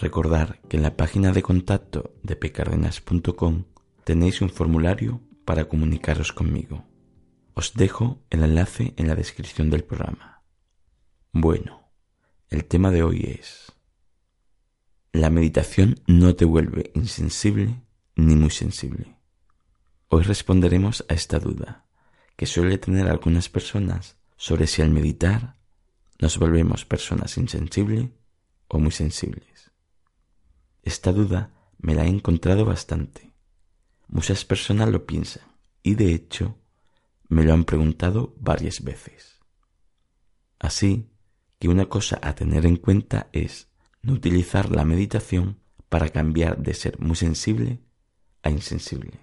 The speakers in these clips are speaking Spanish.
recordar que en la página de contacto de pcardenas.com tenéis un formulario para comunicaros conmigo. Os dejo el enlace en la descripción del programa. Bueno, el tema de hoy es la meditación no te vuelve insensible ni muy sensible. Hoy responderemos a esta duda que suele tener algunas personas sobre si al meditar nos volvemos personas insensibles o muy sensibles. Esta duda me la he encontrado bastante. Muchas personas lo piensan y de hecho me lo han preguntado varias veces. Así que una cosa a tener en cuenta es no utilizar la meditación para cambiar de ser muy sensible a insensible.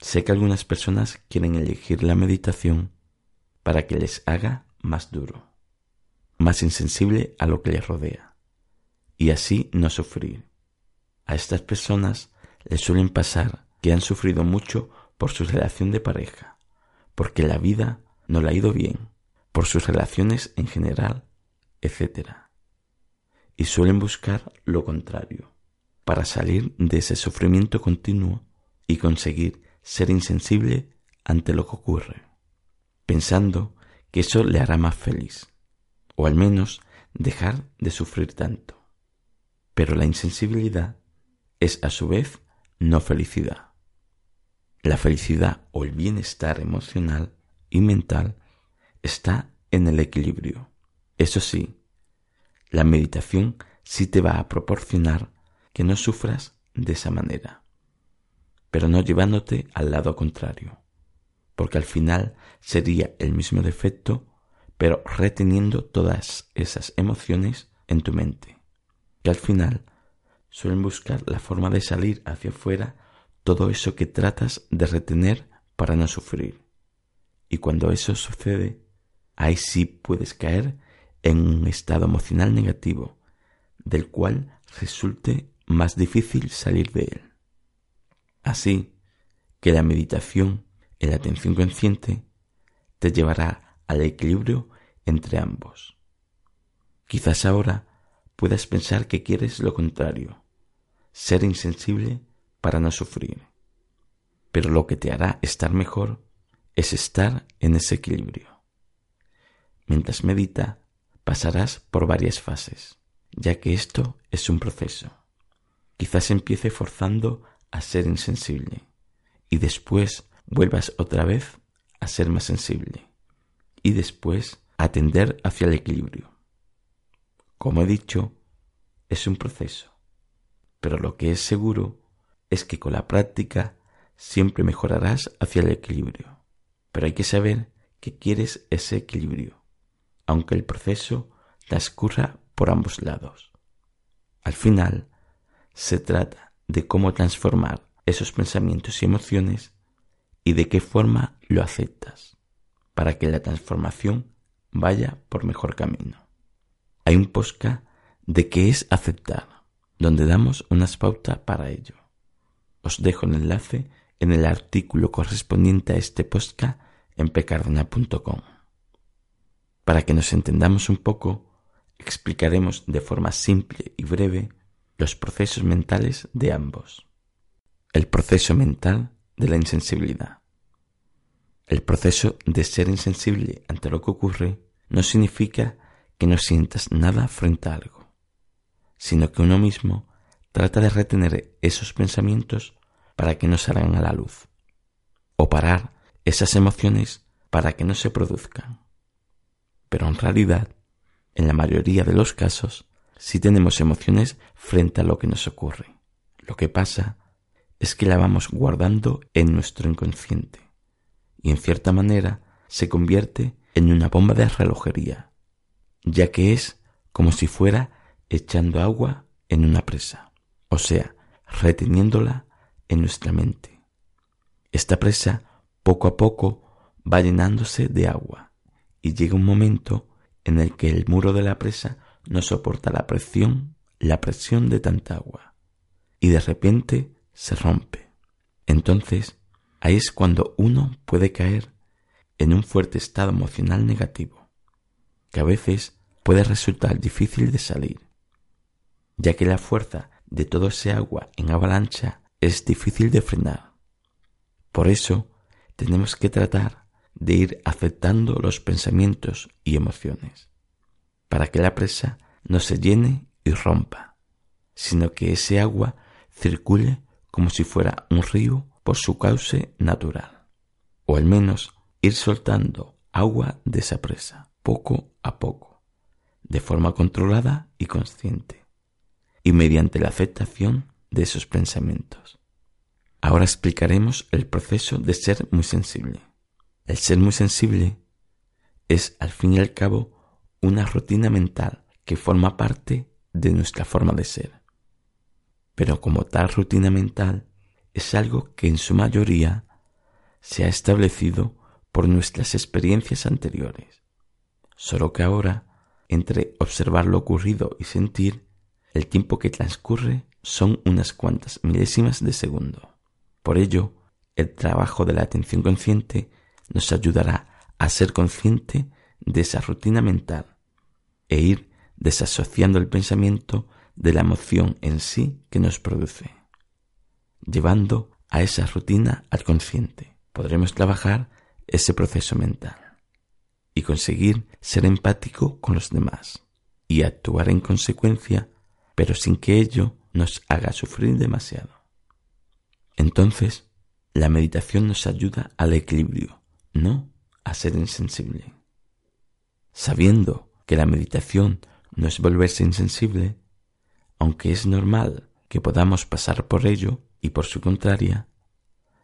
Sé que algunas personas quieren elegir la meditación para que les haga más duro, más insensible a lo que les rodea, y así no sufrir. A estas personas les suelen pasar que han sufrido mucho por su relación de pareja, porque la vida no le ha ido bien, por sus relaciones en general, etc. Y suelen buscar lo contrario, para salir de ese sufrimiento continuo y conseguir ser insensible ante lo que ocurre, pensando que eso le hará más feliz, o al menos dejar de sufrir tanto. Pero la insensibilidad es a su vez no felicidad. La felicidad o el bienestar emocional y mental está en el equilibrio. Eso sí, la meditación sí te va a proporcionar que no sufras de esa manera pero no llevándote al lado contrario, porque al final sería el mismo defecto, pero reteniendo todas esas emociones en tu mente, que al final suelen buscar la forma de salir hacia afuera todo eso que tratas de retener para no sufrir. Y cuando eso sucede, ahí sí puedes caer en un estado emocional negativo, del cual resulte más difícil salir de él. Así que la meditación en la atención consciente te llevará al equilibrio entre ambos. Quizás ahora puedas pensar que quieres lo contrario, ser insensible para no sufrir. Pero lo que te hará estar mejor es estar en ese equilibrio. Mientras medita, pasarás por varias fases, ya que esto es un proceso. Quizás empiece forzando a ser insensible y después vuelvas otra vez a ser más sensible y después a tender hacia el equilibrio. Como he dicho, es un proceso, pero lo que es seguro es que con la práctica siempre mejorarás hacia el equilibrio. Pero hay que saber que quieres ese equilibrio, aunque el proceso transcurra por ambos lados. Al final, se trata de cómo transformar esos pensamientos y emociones y de qué forma lo aceptas para que la transformación vaya por mejor camino. Hay un posca de qué es aceptar, donde damos unas pautas para ello. Os dejo el enlace en el artículo correspondiente a este posca en pecardena.com. Para que nos entendamos un poco, explicaremos de forma simple y breve los procesos mentales de ambos. El proceso mental de la insensibilidad. El proceso de ser insensible ante lo que ocurre no significa que no sientas nada frente a algo, sino que uno mismo trata de retener esos pensamientos para que no salgan a la luz, o parar esas emociones para que no se produzcan. Pero en realidad, en la mayoría de los casos, sí tenemos emociones frente a lo que nos ocurre. Lo que pasa es que la vamos guardando en nuestro inconsciente y en cierta manera se convierte en una bomba de relojería, ya que es como si fuera echando agua en una presa, o sea, reteniéndola en nuestra mente. Esta presa poco a poco va llenándose de agua y llega un momento en el que el muro de la presa no soporta la presión, la presión de tanta agua y de repente se rompe. Entonces, ahí es cuando uno puede caer en un fuerte estado emocional negativo, que a veces puede resultar difícil de salir, ya que la fuerza de todo ese agua en avalancha es difícil de frenar. Por eso tenemos que tratar de ir aceptando los pensamientos y emociones, para que la presa no se llene y rompa, sino que ese agua circule como si fuera un río por su cauce natural, o al menos ir soltando agua de esa presa, poco a poco, de forma controlada y consciente, y mediante la aceptación de esos pensamientos. Ahora explicaremos el proceso de ser muy sensible. El ser muy sensible es, al fin y al cabo, una rutina mental que forma parte de nuestra forma de ser. Pero como tal rutina mental es algo que en su mayoría se ha establecido por nuestras experiencias anteriores. Solo que ahora, entre observar lo ocurrido y sentir, el tiempo que transcurre son unas cuantas milésimas de segundo. Por ello, el trabajo de la atención consciente nos ayudará a ser consciente de esa rutina mental e ir desasociando el pensamiento de la emoción en sí que nos produce, llevando a esa rutina al consciente. Podremos trabajar ese proceso mental y conseguir ser empático con los demás y actuar en consecuencia, pero sin que ello nos haga sufrir demasiado. Entonces, la meditación nos ayuda al equilibrio, no a ser insensible. Sabiendo que la meditación no es volverse insensible, aunque es normal que podamos pasar por ello y por su contraria,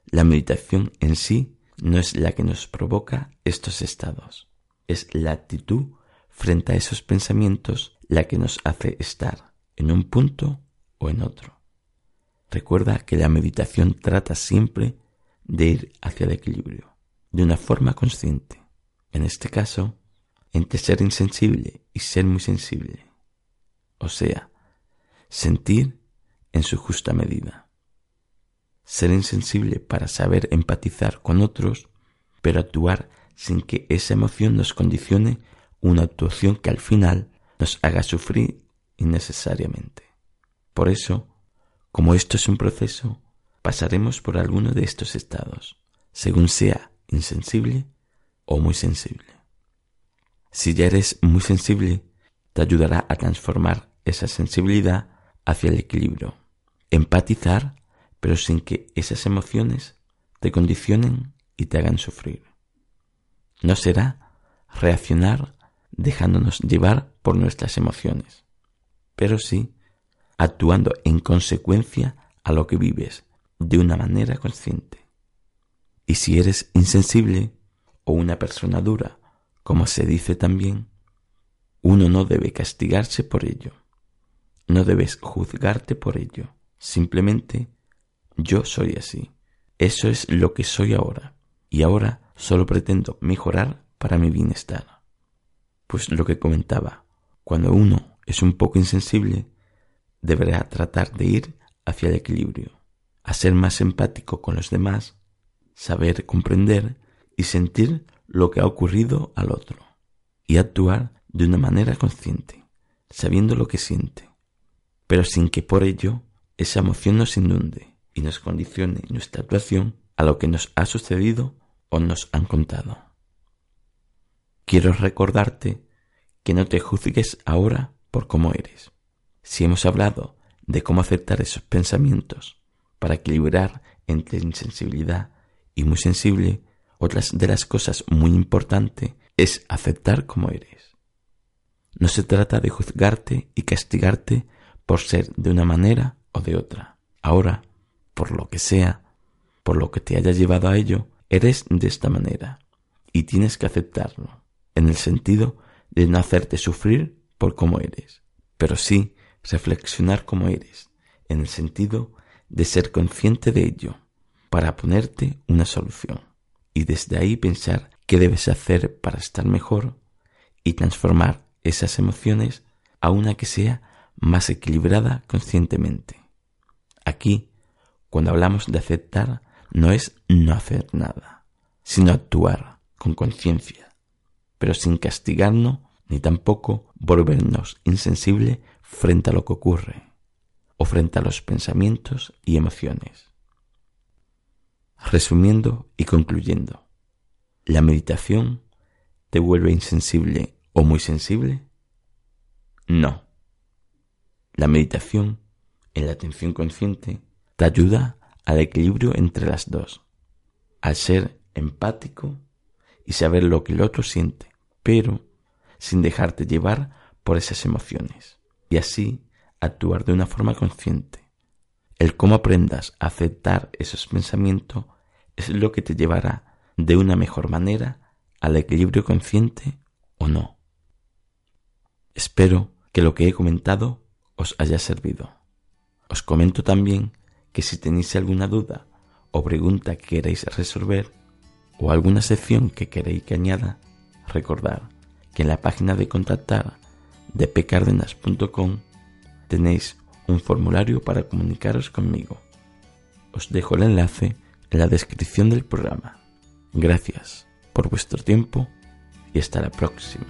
la meditación en sí no es la que nos provoca estos estados, es la actitud frente a esos pensamientos la que nos hace estar en un punto o en otro. Recuerda que la meditación trata siempre de ir hacia el equilibrio, de una forma consciente. En este caso, entre ser insensible y ser muy sensible. O sea, sentir en su justa medida ser insensible para saber empatizar con otros, pero actuar sin que esa emoción nos condicione una actuación que al final nos haga sufrir innecesariamente. Por eso, como esto es un proceso, pasaremos por alguno de estos estados, según sea insensible o muy sensible. Si ya eres muy sensible, te ayudará a transformar esa sensibilidad hacia el equilibrio, empatizar pero sin que esas emociones te condicionen y te hagan sufrir. No será reaccionar dejándonos llevar por nuestras emociones, pero sí actuando en consecuencia a lo que vives de una manera consciente. Y si eres insensible o una persona dura, como se dice también, uno no debe castigarse por ello. No debes juzgarte por ello. Simplemente yo soy así. Eso es lo que soy ahora. Y ahora solo pretendo mejorar para mi bienestar. Pues lo que comentaba, cuando uno es un poco insensible, deberá tratar de ir hacia el equilibrio, a ser más empático con los demás, saber comprender y sentir lo que ha ocurrido al otro, y actuar de una manera consciente, sabiendo lo que siente, pero sin que por ello esa emoción nos inunde y nos condicione nuestra actuación a lo que nos ha sucedido o nos han contado. Quiero recordarte que no te juzgues ahora por cómo eres. Si hemos hablado de cómo aceptar esos pensamientos para equilibrar entre insensibilidad y muy sensible, otras de las cosas muy importantes es aceptar como eres. No se trata de juzgarte y castigarte por ser de una manera o de otra. Ahora, por lo que sea, por lo que te haya llevado a ello, eres de esta manera y tienes que aceptarlo, en el sentido de no hacerte sufrir por cómo eres, pero sí reflexionar como eres, en el sentido de ser consciente de ello, para ponerte una solución, y desde ahí pensar qué debes hacer para estar mejor y transformar esas emociones a una que sea más equilibrada conscientemente. Aquí, cuando hablamos de aceptar, no es no hacer nada, sino actuar con conciencia, pero sin castigarnos ni tampoco volvernos insensible frente a lo que ocurre o frente a los pensamientos y emociones. Resumiendo y concluyendo, ¿la meditación te vuelve insensible o muy sensible? No. La meditación en la atención consciente te ayuda al equilibrio entre las dos, al ser empático y saber lo que el otro siente, pero sin dejarte llevar por esas emociones, y así actuar de una forma consciente. El cómo aprendas a aceptar esos pensamientos es lo que te llevará de una mejor manera al equilibrio consciente o no. Espero que lo que he comentado os haya servido. Os comento también que si tenéis alguna duda o pregunta que queréis resolver o alguna sección que queréis que añada, recordad que en la página de contactar de pcardenas.com tenéis un formulario para comunicaros conmigo. Os dejo el enlace en la descripción del programa. Gracias por vuestro tiempo y hasta la próxima.